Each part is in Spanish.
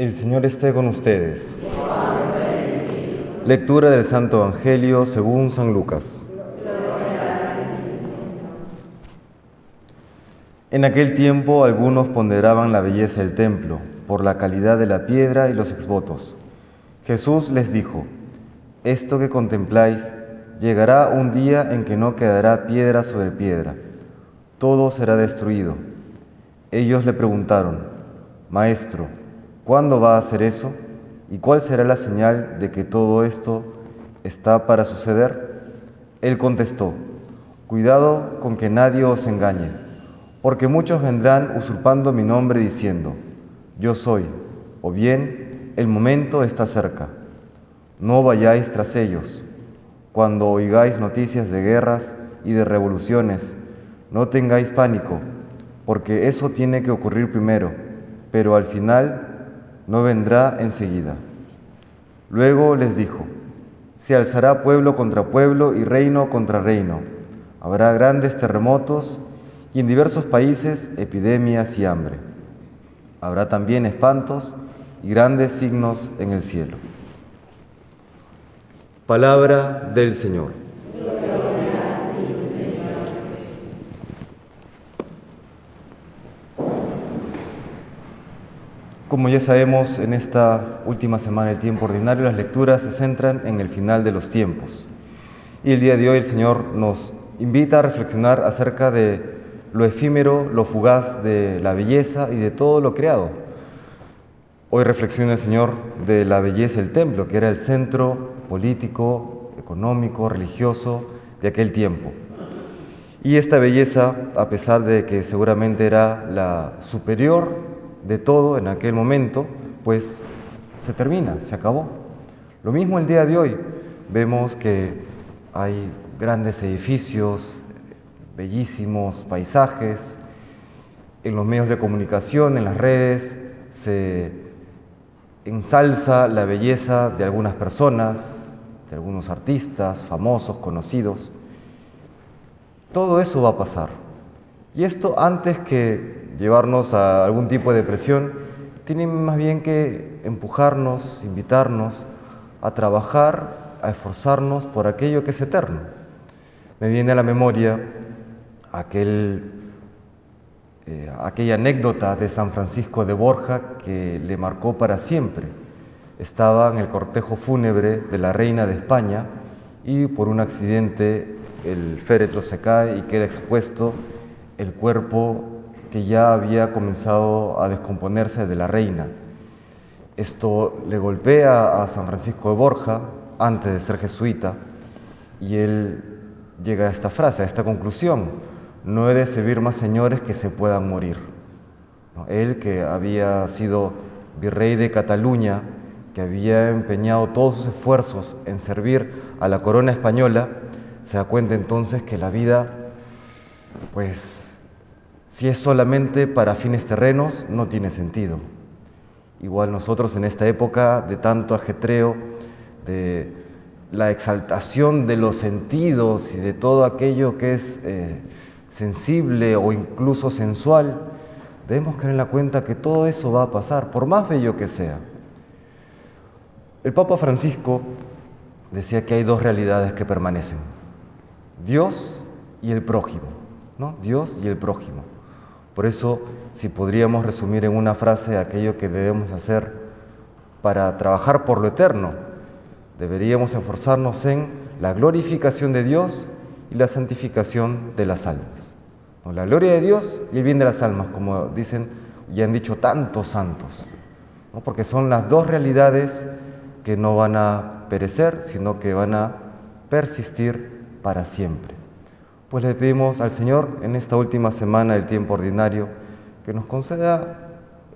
El Señor esté con ustedes. Lectura del Santo Evangelio según San Lucas. En aquel tiempo algunos ponderaban la belleza del templo por la calidad de la piedra y los exvotos. Jesús les dijo, esto que contempláis llegará un día en que no quedará piedra sobre piedra, todo será destruido. Ellos le preguntaron, Maestro, ¿cuándo va a hacer eso? ¿Y cuál será la señal de que todo esto está para suceder? Él contestó, Cuidado con que nadie os engañe, porque muchos vendrán usurpando mi nombre diciendo, Yo soy, o bien, el momento está cerca. No vayáis tras ellos. Cuando oigáis noticias de guerras y de revoluciones, no tengáis pánico, porque eso tiene que ocurrir primero, pero al final no vendrá enseguida. Luego les dijo, se alzará pueblo contra pueblo y reino contra reino. Habrá grandes terremotos y en diversos países epidemias y hambre. Habrá también espantos y grandes signos en el cielo. Palabra del Señor. Como ya sabemos, en esta última semana del tiempo ordinario las lecturas se centran en el final de los tiempos. Y el día de hoy el Señor nos invita a reflexionar acerca de lo efímero, lo fugaz de la belleza y de todo lo creado. Hoy reflexiona el Señor de la belleza del templo, que era el centro político, económico, religioso de aquel tiempo. Y esta belleza, a pesar de que seguramente era la superior de todo en aquel momento, pues se termina, se acabó. Lo mismo el día de hoy. Vemos que hay grandes edificios, bellísimos paisajes, en los medios de comunicación, en las redes, se ensalza la belleza de algunas personas, de algunos artistas famosos, conocidos. Todo eso va a pasar. Y esto antes que llevarnos a algún tipo de depresión, tiene más bien que empujarnos, invitarnos a trabajar, a esforzarnos por aquello que es eterno. Me viene a la memoria aquel, eh, aquella anécdota de San Francisco de Borja que le marcó para siempre estaba en el cortejo fúnebre de la reina de España y por un accidente el féretro se cae y queda expuesto el cuerpo que ya había comenzado a descomponerse de la reina. Esto le golpea a San Francisco de Borja antes de ser jesuita y él llega a esta frase, a esta conclusión, no he de servir más señores que se puedan morir. Él que había sido virrey de Cataluña, que había empeñado todos sus esfuerzos en servir a la corona española, se da cuenta entonces que la vida, pues, si es solamente para fines terrenos, no tiene sentido. Igual nosotros en esta época de tanto ajetreo, de la exaltación de los sentidos y de todo aquello que es eh, sensible o incluso sensual, debemos caer en la cuenta que todo eso va a pasar, por más bello que sea. El Papa Francisco decía que hay dos realidades que permanecen, Dios y el prójimo, ¿no? Dios y el prójimo. Por eso, si podríamos resumir en una frase aquello que debemos hacer para trabajar por lo eterno, deberíamos esforzarnos en la glorificación de Dios y la santificación de las almas. La gloria de Dios y el bien de las almas, como dicen y han dicho tantos santos, porque son las dos realidades que no van a perecer, sino que van a persistir para siempre. Pues le pedimos al Señor en esta última semana del tiempo ordinario que nos conceda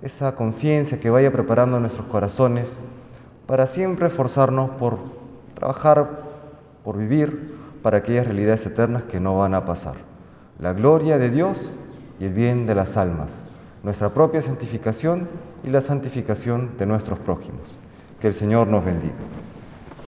esa conciencia que vaya preparando nuestros corazones para siempre esforzarnos por trabajar, por vivir para aquellas realidades eternas que no van a pasar. La gloria de Dios y el bien de las almas, nuestra propia santificación y la santificación de nuestros prójimos. Que el Señor nos bendiga.